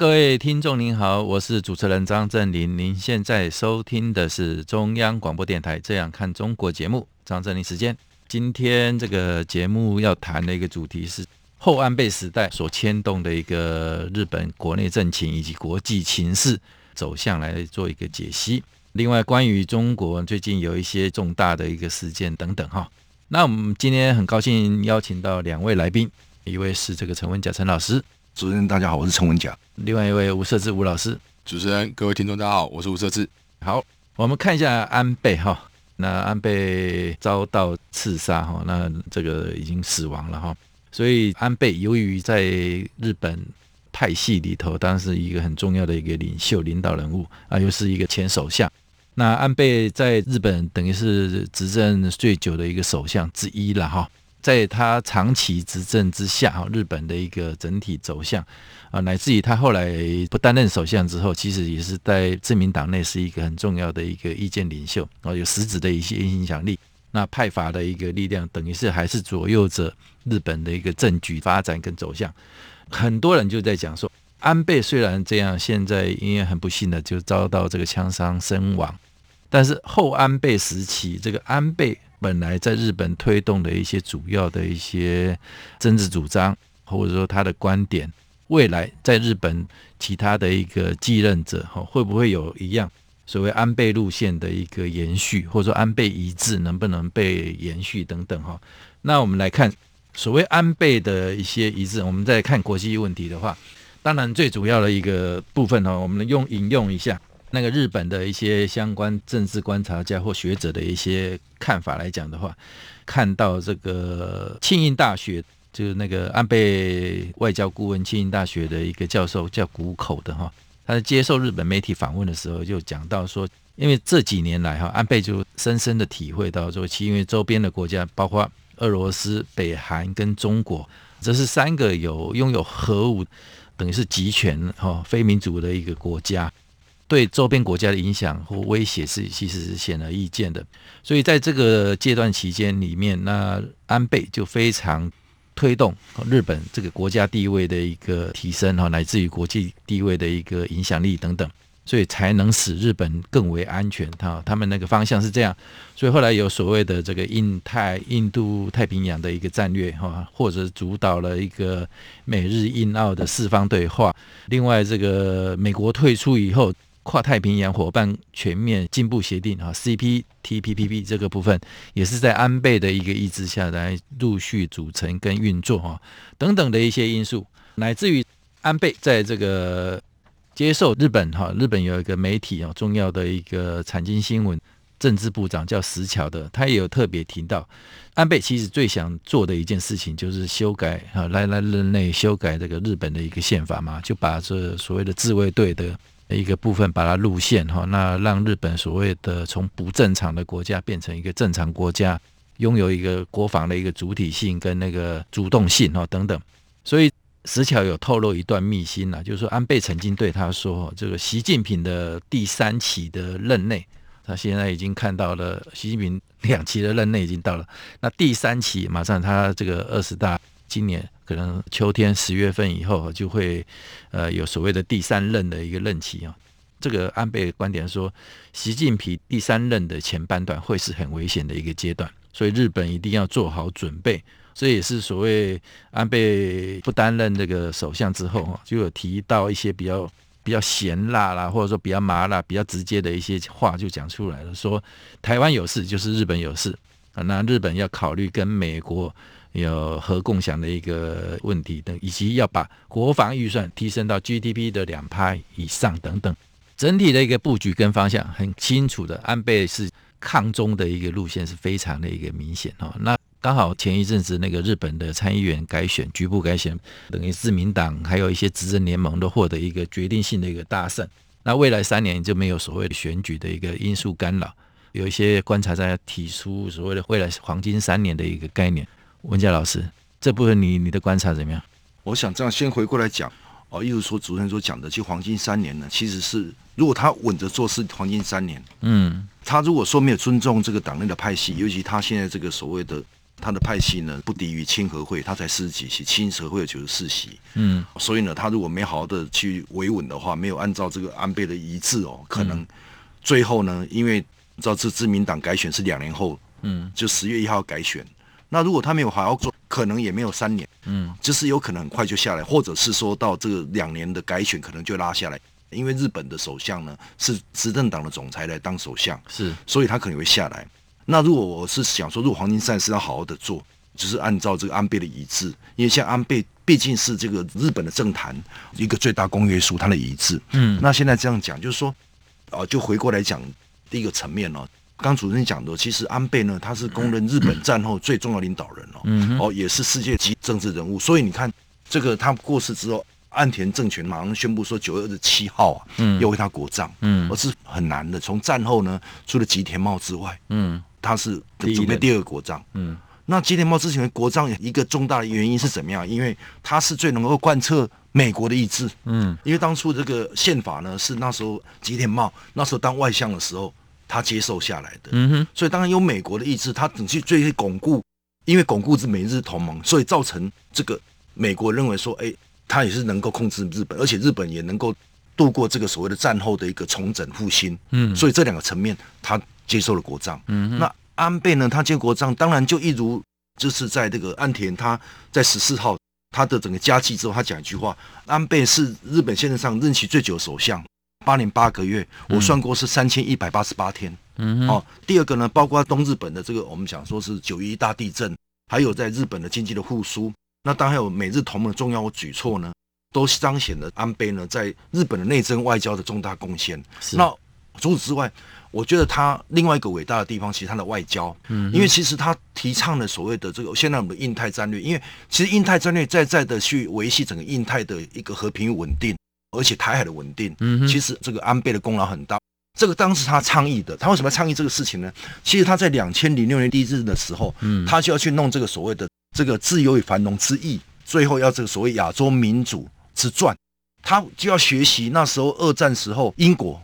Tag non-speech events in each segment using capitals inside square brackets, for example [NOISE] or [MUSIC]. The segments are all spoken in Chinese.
各位听众您好，我是主持人张振林。您现在收听的是中央广播电台《这样看中国》节目，张振林时间。今天这个节目要谈的一个主题是后安倍时代所牵动的一个日本国内政情以及国际情势走向来做一个解析。另外，关于中国最近有一些重大的一个事件等等哈。那我们今天很高兴邀请到两位来宾，一位是这个陈文甲陈老师。主持人大家好，我是陈文甲。另外一位吴社志吴老师。主持人各位听众大家好，我是吴社志。好，我们看一下安倍哈，那安倍遭到刺杀哈，那这个已经死亡了哈。所以安倍由于在日本派系里头，当然是一个很重要的一个领袖领导人物啊，又是一个前首相。那安倍在日本等于是执政最久的一个首相之一了哈。在他长期执政之下，哈，日本的一个整体走向啊，乃至于他后来不担任首相之后，其实也是在自民党内是一个很重要的一个意见领袖，啊，有实质的一些影响力。那派阀的一个力量，等于是还是左右着日本的一个政局发展跟走向。很多人就在讲说，安倍虽然这样，现在因为很不幸的就遭到这个枪伤身亡，但是后安倍时期，这个安倍。本来在日本推动的一些主要的一些政治主张，或者说他的观点，未来在日本其他的一个继任者哈，会不会有一样所谓安倍路线的一个延续，或者说安倍一致能不能被延续等等哈？那我们来看所谓安倍的一些一致，我们再看国际问题的话，当然最主要的一个部分哈，我们用引用一下。那个日本的一些相关政治观察家或学者的一些看法来讲的话，看到这个庆应大学就是那个安倍外交顾问庆应大学的一个教授叫谷口的哈，他在接受日本媒体访问的时候就讲到说，因为这几年来哈，安倍就深深的体会到说，其因为周边的国家包括俄罗斯、北韩跟中国，这是三个有拥有核武等于是集权哈非民主的一个国家。对周边国家的影响或威胁是其实是显而易见的，所以在这个阶段期间里面，那安倍就非常推动日本这个国家地位的一个提升哈，乃至于国际地位的一个影响力等等，所以才能使日本更为安全哈。他们那个方向是这样，所以后来有所谓的这个印太、印度太平洋的一个战略哈，或者主导了一个美日印澳的四方对话。另外，这个美国退出以后。跨太平洋伙伴全面进步协定啊，CPTPP 这个部分也是在安倍的一个意志下来陆续组成跟运作啊，等等的一些因素，乃至于安倍在这个接受日本哈，日本有一个媒体啊，重要的一个产经新闻政治部长叫石桥的，他也有特别提到，安倍其实最想做的一件事情就是修改啊，来来任内修改这个日本的一个宪法嘛，就把这所谓的自卫队的。一个部分把它路线哈，那让日本所谓的从不正常的国家变成一个正常国家，拥有一个国防的一个主体性跟那个主动性哈等等。所以石桥有透露一段秘辛呐，就是说安倍曾经对他说，这个习近平的第三期的任内，他现在已经看到了习近平两期的任内已经到了，那第三期马上他这个二十大今年。可能秋天十月份以后就会，呃，有所谓的第三任的一个任期啊。这个安倍观点说，习近平第三任的前半段会是很危险的一个阶段，所以日本一定要做好准备。这也是所谓安倍不担任这个首相之后，就有提到一些比较比较咸辣啦，或者说比较麻辣、比较直接的一些话就讲出来了，说台湾有事就是日本有事啊，那日本要考虑跟美国。有核共享的一个问题等，以及要把国防预算提升到 GDP 的两趴以上等等，整体的一个布局跟方向很清楚的。安倍是抗中的一个路线是非常的一个明显哈。那刚好前一阵子那个日本的参议员改选，局部改选，等于自民党还有一些执政联盟都获得一个决定性的一个大胜。那未来三年就没有所谓的选举的一个因素干扰。有一些观察家提出所谓的未来黄金三年的一个概念。文佳老师，这部分你你的观察怎么样？我想这样先回过来讲哦，例如说主持人所讲的，其实黄金三年呢，其实是如果他稳着做事，黄金三年，嗯，他如果说没有尊重这个党内的派系，尤其他现在这个所谓的。他的派系呢，不敌于亲和会，他才四十几席，亲和会有九十四席。嗯，所以呢，他如果没好好的去维稳的话，没有按照这个安倍的遗志哦，可能最后呢，因为照这自民党改选是两年后，嗯，就十月一号改选。那如果他没有好好做，可能也没有三年，嗯，就是有可能很快就下来，或者是说到这个两年的改选可能就拉下来，因为日本的首相呢是执政党的总裁来当首相，是，所以他可能会下来。那如果我是想说，如果黄金赛是要好好的做，就是按照这个安倍的遗志，因为像安倍毕竟是这个日本的政坛一个最大公约数，他的遗志。嗯，那现在这样讲，就是说，啊，就回过来讲第一个层面哦，刚主持人讲的，其实安倍呢，他是公认日本战后最重要领导人哦，嗯，哦，也是世界级政治人物，所以你看，这个他过世之后。岸田政权马上宣布说，九月二十七号啊，嗯，要为他国葬，嗯，而是很难的。从战后呢，除了吉田茂之外，嗯，他是准备第二个国葬，嗯，那吉田茂之前的国葬一个重大的原因是怎么样？因为他是最能够贯彻美国的意志，嗯，因为当初这个宪法呢，是那时候吉田茂那时候当外相的时候，他接受下来的，嗯哼，所以当然有美国的意志，他整去最巩固，因为巩固是美日同盟，所以造成这个美国认为说，哎。他也是能够控制日本，而且日本也能够度过这个所谓的战后的一个重整复兴。嗯，所以这两个层面，他接受了国葬。嗯，那安倍呢？他接国葬，当然就一如就是在这个岸田他在十四号他的整个家祭之后，他讲一句话：安倍是日本现任上任期最久的首相，八年八个月，我算过是三千一百八十八天。嗯，哦，第二个呢，包括东日本的这个我们讲说是九一大地震，还有在日本的经济的复苏。那当然还有美日同盟的重要举措呢，都彰显了安倍呢在日本的内政外交的重大贡献。是那除此之外，我觉得他另外一个伟大的地方，其实他的外交，嗯，因为其实他提倡了所谓的这个现在我们的印太战略，因为其实印太战略在在的去维系整个印太的一个和平与稳定，而且台海的稳定，嗯，其实这个安倍的功劳很大。这个当时他倡议的，他为什么要倡议这个事情呢？其实他在两千零六年第一日的时候，嗯，他就要去弄这个所谓的。这个自由与繁荣之翼，最后要这个所谓亚洲民主之传，他就要学习那时候二战时候英国，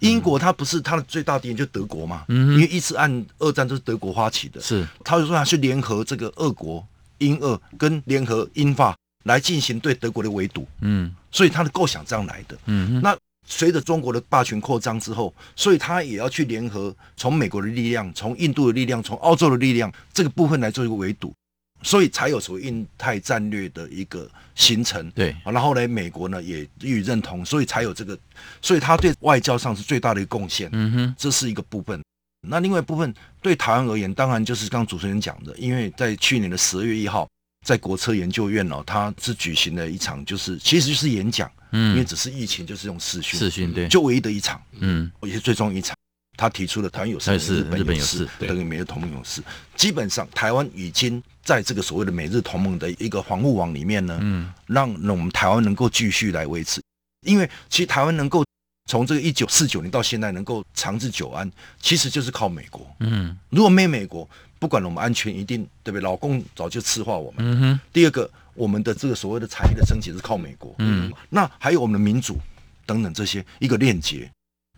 英国他不是他的最大敌人就德国嘛，嗯，因为一次按二战都是德国发起的，是，他就说他去联合这个俄国英俄跟联合英法来进行对德国的围堵，嗯，所以他的构想这样来的，嗯，那随着中国的霸权扩张之后，所以他也要去联合从美国的力量、从印度的力量、从澳洲的力量这个部分来做一个围堵。所以才有所谓印太战略的一个形成，对，然后呢，美国呢也予以认同，所以才有这个，所以他对外交上是最大的一个贡献，嗯哼，这是一个部分。那另外一部分对台湾而言，当然就是刚刚主持人讲的，因为在去年的十二月一号，在国策研究院哦，他是举行了一场，就是其实就是演讲，嗯，因为只是疫情，就是用视讯，视讯对，就唯一的一场，嗯，也是最终一场。他提出了台湾有事，日本有事，等于美日同盟有事。基本上，台湾已经在这个所谓的美日同盟的一个防护网里面呢，嗯，让我们台湾能够继续来维持。因为其实台湾能够从这个一九四九年到现在能够长治久安，其实就是靠美国。嗯，如果没美国，不管我们安全，一定对不对？老共早就赤化我们。嗯。第二个，我们的这个所谓的产业的升级是靠美国。嗯。那还有我们的民主等等这些一个链接。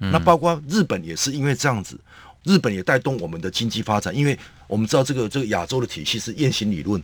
那包括日本也是因为这样子，日本也带动我们的经济发展，因为我们知道这个这个亚洲的体系是雁行理论，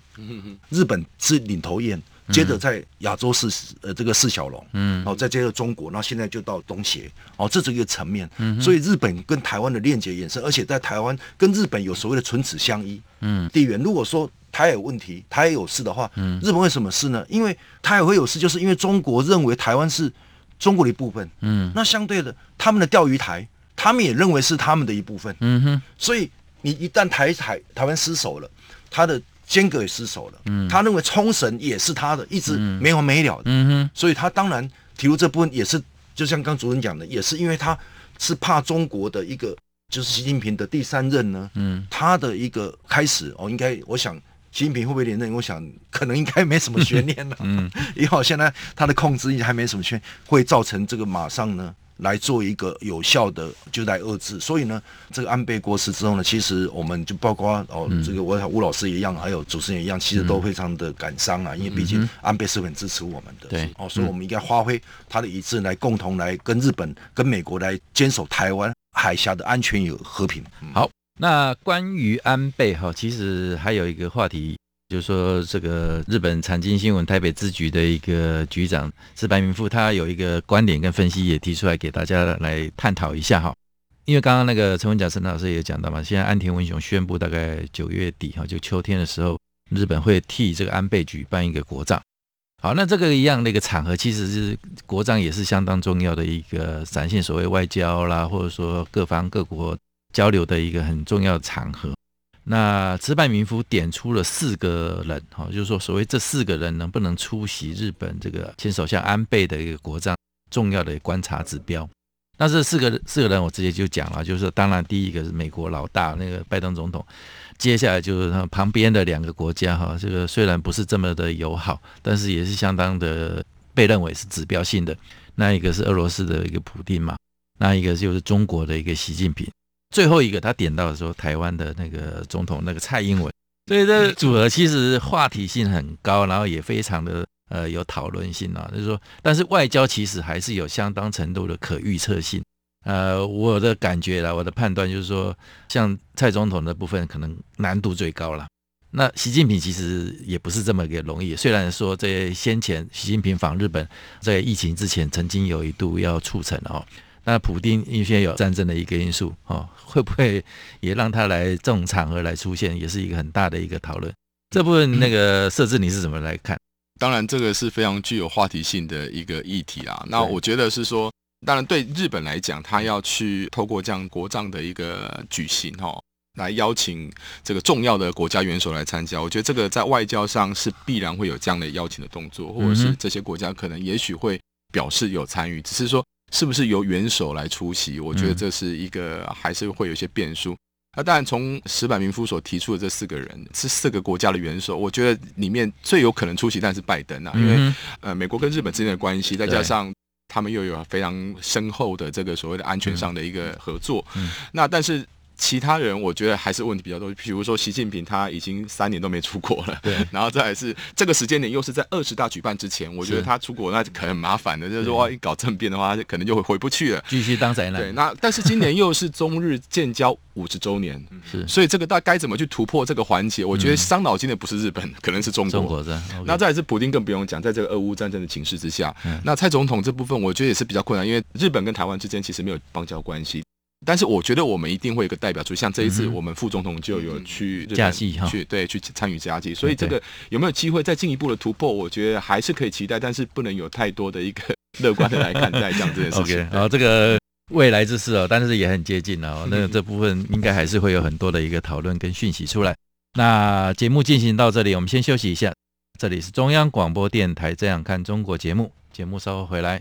日本是领头雁，接着在亚洲是呃这个四小龙，然后再接着中国，然后现在就到东协，哦，这是一个层面，所以日本跟台湾的链接延伸，而且在台湾跟日本有所谓的唇齿相依，嗯，地缘。如果说台海有问题，台海有事的话，日本为什么事呢？因为台也会有事，就是因为中国认为台湾是。中国的一部分，嗯，那相对的，他们的钓鱼台，他们也认为是他们的一部分，嗯哼，所以你一旦台海台湾失守了，他的尖阁也失守了，嗯，他认为冲绳也是他的，一直没完没了的，嗯哼，所以他当然提出这部分也是，就像刚主任讲的，也是因为他是怕中国的一个，就是习近平的第三任呢，嗯，他的一个开始哦，应该我想。习近平会不会连任？我想可能应该没什么悬念了。嗯，[LAUGHS] 因为现在他的控制还没什么悬，会造成这个马上呢来做一个有效的就来遏制。所以呢，这个安倍过世之后呢，其实我们就包括哦，这个我吴老师一样，还有主持人一样，其实都非常的感伤啊，因为毕竟安倍是很支持我们的，对哦，所以我们应该发挥他的一致来共同来跟日本、跟美国来坚守台湾海峡的安全与和平。好，那关于安倍哈，其实还有一个话题。就是说，这个日本产经新闻台北支局的一个局长是白明富，他有一个观点跟分析，也提出来给大家来探讨一下哈。因为刚刚那个陈文甲陈老师也讲到嘛，现在安田文雄宣布，大概九月底哈，就秋天的时候，日本会替这个安倍举办一个国葬。好，那这个一样的一个场合，其实是国葬也是相当重要的一个展现所谓外交啦，或者说各方各国交流的一个很重要的场合。那矢板明夫点出了四个人，哈，就是说所谓这四个人能不能出席日本这个前首相安倍的一个国葬重要的观察指标。那这四个四个人，我直接就讲了，就是当然第一个是美国老大那个拜登总统，接下来就是他旁边的两个国家，哈，这个虽然不是这么的友好，但是也是相当的被认为是指标性的。那一个是俄罗斯的一个普丁嘛，那一个就是中国的一个习近平。最后一个，他点到的时候，台湾的那个总统那个蔡英文，所以这组合其实话题性很高，然后也非常的呃有讨论性啊。就是说，但是外交其实还是有相当程度的可预测性。呃，我的感觉啦，我的判断就是说，像蔡总统的部分可能难度最高了。那习近平其实也不是这么个容易，虽然说在先前习近平访日本，在疫情之前曾经有一度要促成哦。那普丁因为有战争的一个因素，哦，会不会也让他来这种场合来出现，也是一个很大的一个讨论。这部分那个设置你是怎么来看？当然，这个是非常具有话题性的一个议题啊。那我觉得是说，当然对日本来讲，他要去透过这样国葬的一个举行，哈，来邀请这个重要的国家元首来参加。我觉得这个在外交上是必然会有这样的邀请的动作，或者是这些国家可能也许会表示有参与，只是说。是不是由元首来出席？我觉得这是一个还是会有一些变数。那当然，从石板民夫所提出的这四个人，是四个国家的元首，我觉得里面最有可能出席，但是拜登啊，因为呃，美国跟日本之间的关系，再加上他们又有非常深厚的这个所谓的安全上的一个合作，那但是。其他人我觉得还是问题比较多，比如说习近平他已经三年都没出国了，对，[LAUGHS] 然后再来是这个时间点又是在二十大举办之前，我觉得他出国那可能很麻烦的，就是说一搞政变的话，可能就会回不去了，继续当宅男。对，那但是今年又是中日建交五十周年，[LAUGHS] 是，所以这个大该怎么去突破这个环节？我觉得伤脑筋的不是日本，可能是中国。中国的，那再来是普丁更不用讲，在这个俄乌战争的情势之下，那蔡总统这部分我觉得也是比较困难，因为日本跟台湾之间其实没有邦交关系。但是我觉得我们一定会有一个代表出，像这一次我们副总统就有去嘉义哈，去对去参与嘉义，所以这个有没有机会再进一步的突破？我觉得还是可以期待，但是不能有太多的一个 [LAUGHS] 乐观的来看待这样这件事情。然后这个未来之事哦，但是也很接近了哦，那这部分应该还是会有很多的一个讨论跟讯息出来。那节目进行到这里，我们先休息一下。这里是中央广播电台《这样看中国》节目，节目稍后回来。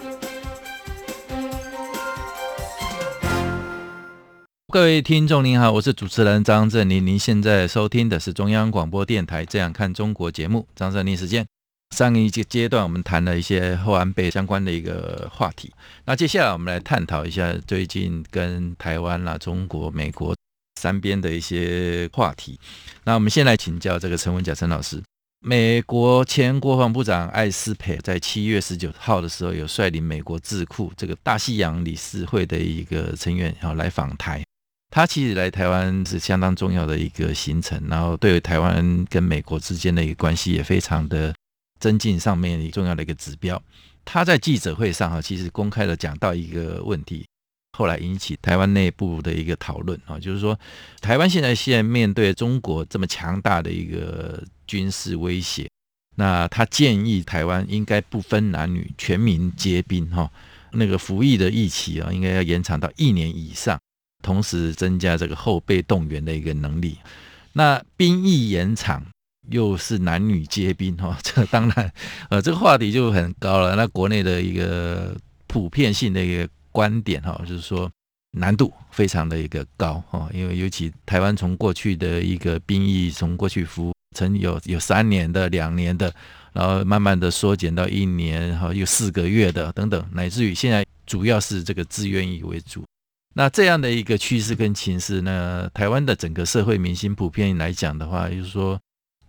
各位听众您好，我是主持人张振林，您现在收听的是中央广播电台《这样看中国》节目，张振林时间。上一阶阶段我们谈了一些后安倍相关的一个话题，那接下来我们来探讨一下最近跟台湾啦、中国、美国三边的一些话题。那我们先来请教这个陈文甲陈老师，美国前国防部长艾斯培在七月十九号的时候有率领美国智库这个大西洋理事会的一个成员然后来访台。他其实来台湾是相当重要的一个行程，然后对台湾跟美国之间的一个关系也非常的增进，上面一个重要的一个指标。他在记者会上哈，其实公开的讲到一个问题，后来引起台湾内部的一个讨论啊，就是说台湾现在现在面对中国这么强大的一个军事威胁，那他建议台湾应该不分男女，全民皆兵哈，那个服役的役期啊，应该要延长到一年以上。同时增加这个后备动员的一个能力，那兵役延长又是男女皆兵哈，[LAUGHS] 这当然呃这个话题就很高了。那国内的一个普遍性的一个观点哈，就是说难度非常的一个高哈，因为尤其台湾从过去的一个兵役，从过去服曾有有三年的、两年的，然后慢慢的缩减到一年，然后又四个月的等等，乃至于现在主要是这个自愿役为主。那这样的一个趋势跟情势呢，台湾的整个社会民心普遍来讲的话，就是说，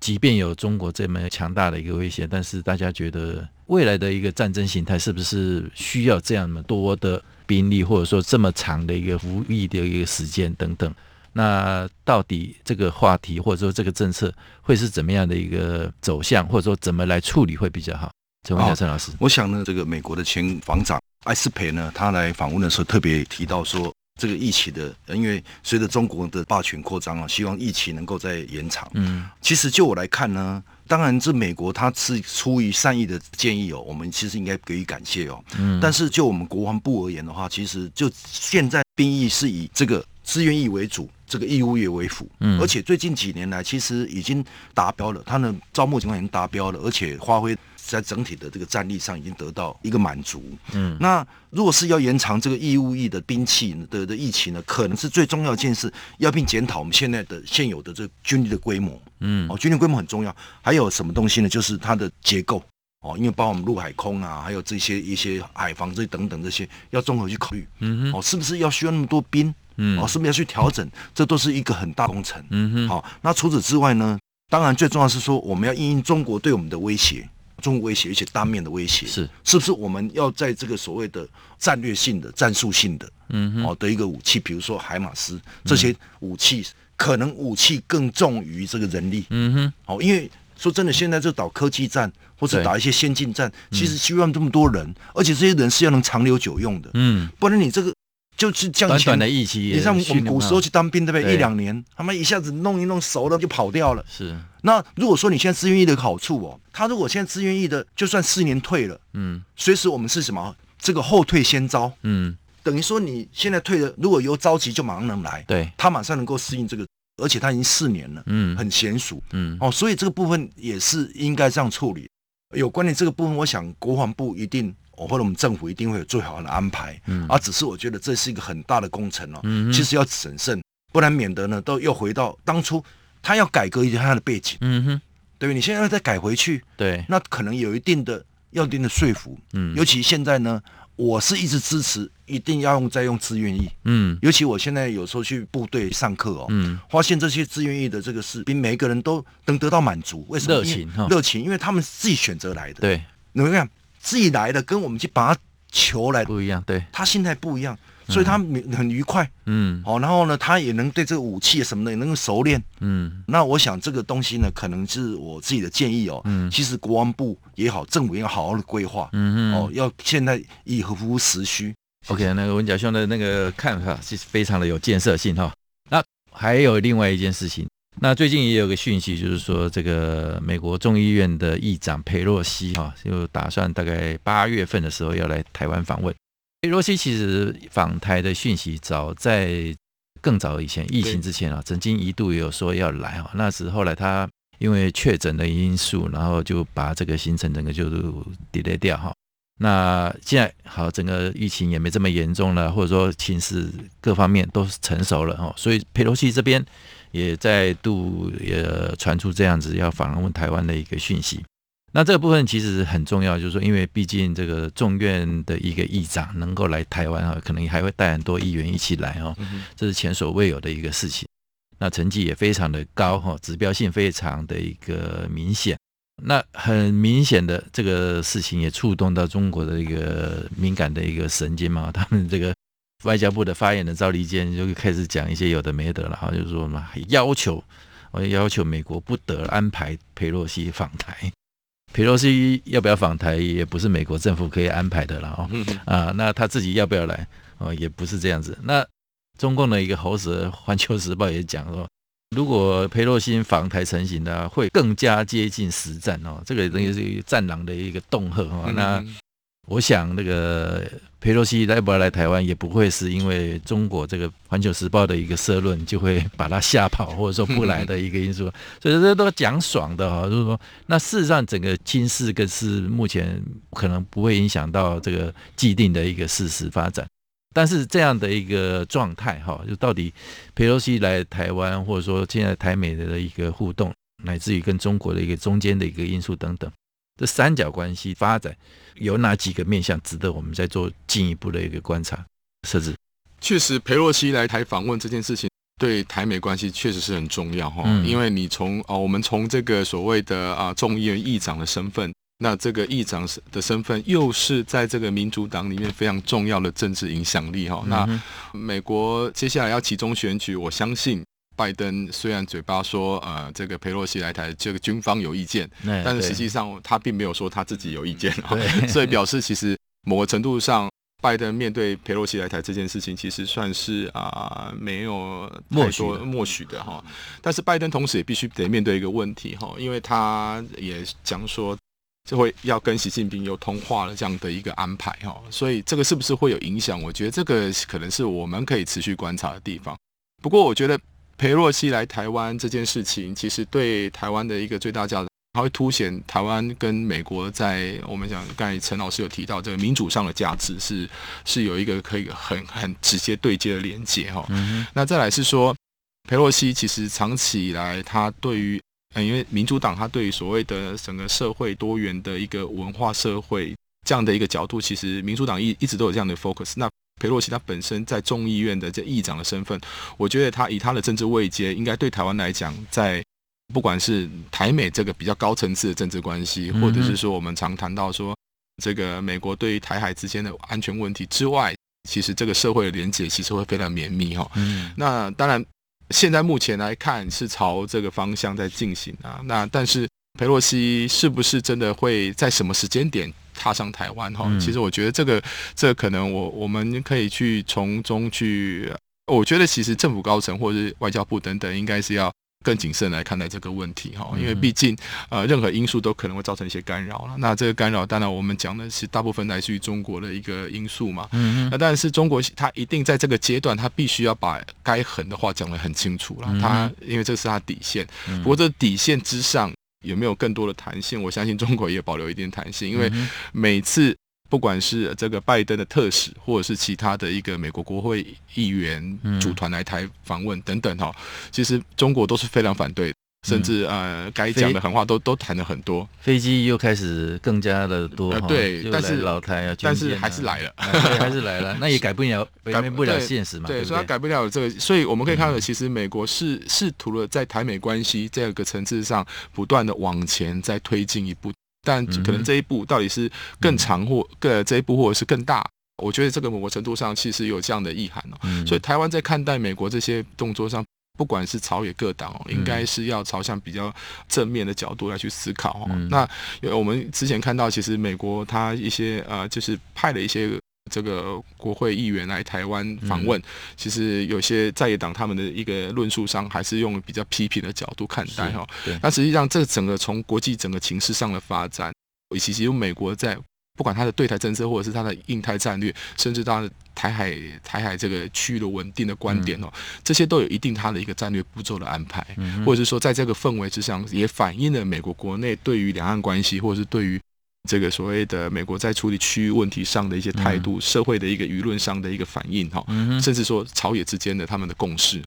即便有中国这么强大的一个威胁，但是大家觉得未来的一个战争形态是不是需要这样多的兵力，或者说这么长的一个服役的一个时间等等？那到底这个话题或者说这个政策会是怎么样的一个走向，或者说怎么来处理会比较好？请问一下陈老师，我想呢，这个美国的前防长。艾斯培呢，他来访问的时候特别提到说，这个疫情的，因为随着中国的霸权扩张啊，希望疫情能够再延长。嗯，其实就我来看呢，当然这美国他是出于善意的建议哦，我们其实应该给予感谢哦。嗯，但是就我们国防部而言的话，其实就现在兵役是以这个志愿役为主，这个义务役为辅。嗯，而且最近几年来，其实已经达标了，他的招募情况已经达标了，而且发挥。在整体的这个战力上已经得到一个满足。嗯，那如果是要延长这个义务役的兵器的的疫情呢，可能是最重要一件事，要并检讨我们现在的现有的这个军力的规模。嗯，哦，军力规模很重要。还有什么东西呢？就是它的结构。哦，因为包括我们陆海空啊，还有这些一些海防这些等等这些，要综合去考虑。嗯哼，哦，是不是要需要那么多兵？嗯，哦，是不是要去调整？这都是一个很大工程。嗯哼，好，那除此之外呢？当然最重要是说，我们要应应中国对我们的威胁。中国威胁，而且当面的威胁是。是不是我们要在这个所谓的战略性的、战术性的，嗯，哦的一个武器，比如说海马斯这些武器，可能武器更重于这个人力，嗯哼，哦，因为说真的，现在这打科技战或者打一些先进战，其实需要这么多人，而且这些人是要能长留久用的，嗯，不然你这个。就是这样，短短的疫期，你像我们古时候去当兵，对不对？一两年，他们一下子弄一弄熟了就跑掉了。是。那如果说你现在自愿役的好处哦，他如果现在自愿役的就算四年退了，嗯，随时我们是什么？这个后退先招，嗯，等于说你现在退了，如果有着急就马上能来，对，他马上能够适应这个，而且他已经四年了，嗯，很娴熟，嗯，哦，所以这个部分也是应该这样处理。有关于这个部分，我想国防部一定。或者我们政府一定会有最好的安排，嗯，而只是我觉得这是一个很大的工程哦，嗯，其实要审慎，不然免得呢都又回到当初他要改革一下他的背景，嗯哼，对，你现在要再改回去，对，那可能有一定的要一定的说服，嗯，尤其现在呢，我是一直支持一定要用再用自愿役，嗯，尤其我现在有时候去部队上课哦，嗯，发现这些自愿役的这个士兵每一个人都能得到满足，为什么？热情，热情，因为他们自己选择来的，对，你们看。自己来的跟我们去把他求来不一样，对，他心态不一样，所以他很愉快，嗯，好，然后呢，他也能对这个武器什么的也能够熟练，嗯，那我想这个东西呢，可能是我自己的建议哦，嗯，其实国防部也好，政府也要好好的规划，嗯嗯，哦，要现在以合乎时需。OK，那个文甲兄的那个看法是非常的有建设性哈。那还有另外一件事情。那最近也有个讯息，就是说这个美国众议院的议长佩洛西哈，就打算大概八月份的时候要来台湾访问。佩洛西其实访台的讯息早在更早以前，疫情之前啊，曾经一度也有说要来哈，那时后来他因为确诊的因素，然后就把这个行程整个就 delay 掉哈。那现在好，整个疫情也没这么严重了，或者说情势各方面都成熟了哦，所以佩洛西这边也再度也传出这样子要访问台湾的一个讯息。那这个部分其实很重要，就是说，因为毕竟这个众院的一个议长能够来台湾啊，可能还会带很多议员一起来哦，这是前所未有的一个事情。那成绩也非常的高哈，指标性非常的一个明显。那很明显的这个事情也触动到中国的一个敏感的一个神经嘛。他们这个外交部的发言人赵立坚就开始讲一些有的没的了，哈，就是说嘛，要求我要求美国不得安排佩洛西访台。佩洛西要不要访台，也不是美国政府可以安排的了哦。啊，那他自己要不要来哦，也不是这样子。那中共的一个喉舌，《环球时报》也讲说，如果佩洛西访台成型的话，会更加接近实战哦。这个等于是战狼的一个恫吓哦。那我想，那个佩洛西来不来台湾，也不会是因为中国这个《环球时报》的一个社论就会把他吓跑，或者说不来的一个因素。[LAUGHS] 所以这都讲爽的哈，就是说，那事实上整个情势更是目前可能不会影响到这个既定的一个事实发展。但是这样的一个状态哈，就到底佩洛西来台湾，或者说现在台美的一个互动，乃至于跟中国的一个中间的一个因素等等。这三角关系发展有哪几个面向值得我们再做进一步的一个观察设置？确实，裴洛西来台访问这件事情对台美关系确实是很重要哈。嗯、因为你从啊、哦，我们从这个所谓的啊众议院议长的身份，那这个议长的身份又是在这个民主党里面非常重要的政治影响力哈。那美国接下来要集中选举，我相信。拜登虽然嘴巴说，呃，这个佩洛西来台，这个军方有意见，但是实际上他并没有说他自己有意见 [LAUGHS] 所以表示其实某个程度上，拜登面对佩洛西来台这件事情，其实算是啊、呃、没有太多默许的哈。但是拜登同时也必须得面对一个问题哈，因为他也讲说，就会要跟习近平有通话了这样的一个安排哈，所以这个是不是会有影响？我觉得这个可能是我们可以持续观察的地方。不过我觉得。裴洛西来台湾这件事情，其实对台湾的一个最大价值，它会凸显台湾跟美国在我们讲，刚才陈老师有提到这个民主上的价值是是有一个可以很很直接对接的连接哈。嗯、那再来是说，裴洛西其实长期以来，他对于因为民主党，他对于所谓的整个社会多元的一个文化社会这样的一个角度，其实民主党一一直都有这样的 focus。那裴洛西他本身在众议院的这议长的身份，我觉得他以他的政治位阶，应该对台湾来讲，在不管是台美这个比较高层次的政治关系，或者是说我们常谈到说这个美国对于台海之间的安全问题之外，其实这个社会的连结其实会非常绵密哈嗯。那当然，现在目前来看是朝这个方向在进行啊。那但是佩洛西是不是真的会在什么时间点踏上台湾哈，其实我觉得这个，这可能我我们可以去从中去，我觉得其实政府高层或者是外交部等等，应该是要更谨慎来看待这个问题哈，因为毕竟呃任何因素都可能会造成一些干扰了。那这个干扰当然我们讲的是大部分来自于中国的一个因素嘛，嗯嗯，那但是中国它一定在这个阶段，它必须要把该狠的话讲得很清楚了，它因为这是它底线，不过这底线之上。有没有更多的弹性？我相信 [LAUGHS] 中国也保留一定弹性，因为每次不管是这个拜登的特使，或者是其他的一个美国国会议员组团来台访问等等哈，其实中国都是非常反对的。甚至呃，该讲的狠话都都谈了很多，飞机又开始更加的多。呃、对，但是老台啊，但是还是来了，还是来了，[LAUGHS] [LAUGHS] 那也改不了，改变不了现实嘛。对，所以他改不了这个，所以我们可以看到，其实美国是试图了在台美关系这个层次上不断的往前再推进一步，但可能这一步到底是更长或更这一步或者是更大，我觉得这个某个程度上其实有这样的意涵哦。所以台湾在看待美国这些动作上。不管是朝野各党哦，应该是要朝向比较正面的角度来去思考哦。嗯、那我们之前看到，其实美国它一些呃，就是派了一些这个国会议员来台湾访问，嗯、其实有些在野党他们的一个论述上，还是用比较批评的角度看待哈。那实际上，这整个从国际整个情势上的发展，以及其实美国在。不管它的对台政策，或者是它的印太战略，甚至它的台海台海这个区域的稳定的观点哦，嗯、这些都有一定他的一个战略步骤的安排，嗯、或者是说在这个氛围之上，也反映了美国国内对于两岸关系，或者是对于这个所谓的美国在处理区域问题上的一些态度，嗯、社会的一个舆论上的一个反应哈，嗯、甚至说朝野之间的他们的共识。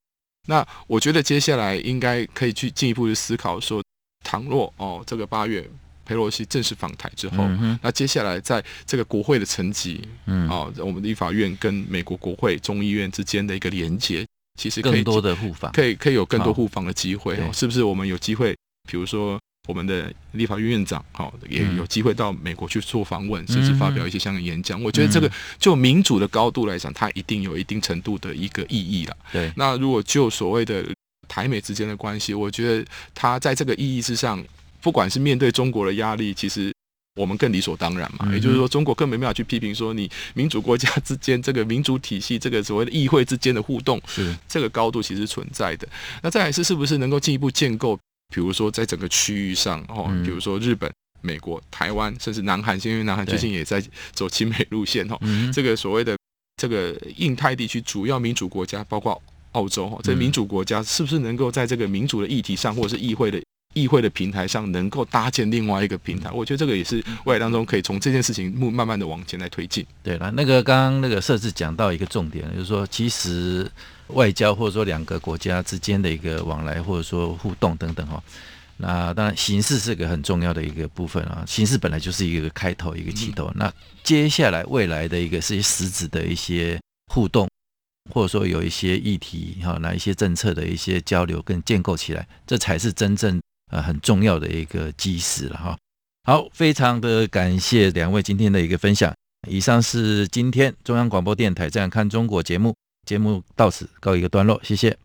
那我觉得接下来应该可以去进一步去思考说，倘若哦这个八月裴洛西正式访台之后，嗯、那接下来在这个国会的层级，嗯，哦我们的立法院跟美国国会众议院之间的一个连接，其实可以更多的互访，可以可以有更多互访的机会，哦、是不是？我们有机会，比如说。我们的立法院院长，好，也有机会到美国去做访问，甚至发表一些相应演讲。我觉得这个就民主的高度来讲，它一定有一定程度的一个意义了。对，那如果就所谓的台美之间的关系，我觉得它在这个意义之上，不管是面对中国的压力，其实我们更理所当然嘛。也就是说，中国更没办法去批评说你民主国家之间这个民主体系，这个所谓的议会之间的互动，是这个高度其实存在的。那再来是是不是能够进一步建构？比如说，在整个区域上，哦，比如说日本、美国、台湾，甚至南韩，因为南韩最近也在走亲美路线，哈，这个所谓的这个印太地区主要民主国家，包括澳洲，哈，这民主国家是不是能够在这个民主的议题上，或者是议会的议会的平台上，能够搭建另外一个平台？我觉得这个也是未来当中可以从这件事情慢慢的往前来推进。对了，那个刚刚那个设置讲到一个重点，就是说其实。外交或者说两个国家之间的一个往来或者说互动等等哈，那当然形式是个很重要的一个部分啊，形式本来就是一个开头一个起头，那接下来未来的一个是实质的一些互动，或者说有一些议题哈，那一些政策的一些交流跟建构起来，这才是真正呃很重要的一个基石了哈。好，非常的感谢两位今天的一个分享，以上是今天中央广播电台《这样看中国》节目。节目到此告一个段落，谢谢。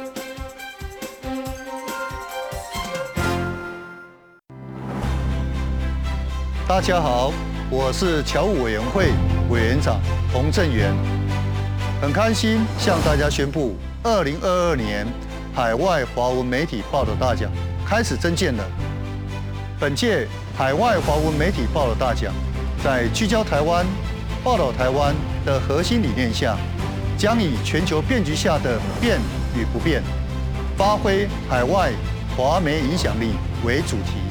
大家好，我是侨务委员会委员长洪正元，很开心向大家宣布，二零二二年海外华文媒体报道大奖开始征件了。本届海外华文媒体报道大奖，在聚焦台湾、报道台湾的核心理念下，将以全球变局下的变与不变，发挥海外华媒影响力为主题。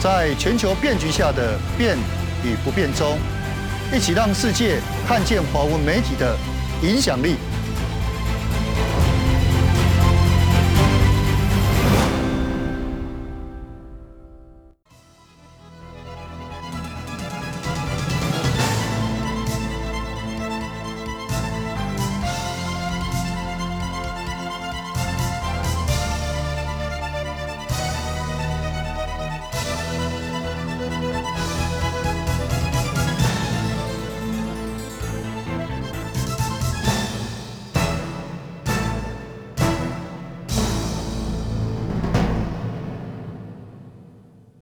在全球变局下的变与不变中，一起让世界看见华文媒体的影响力。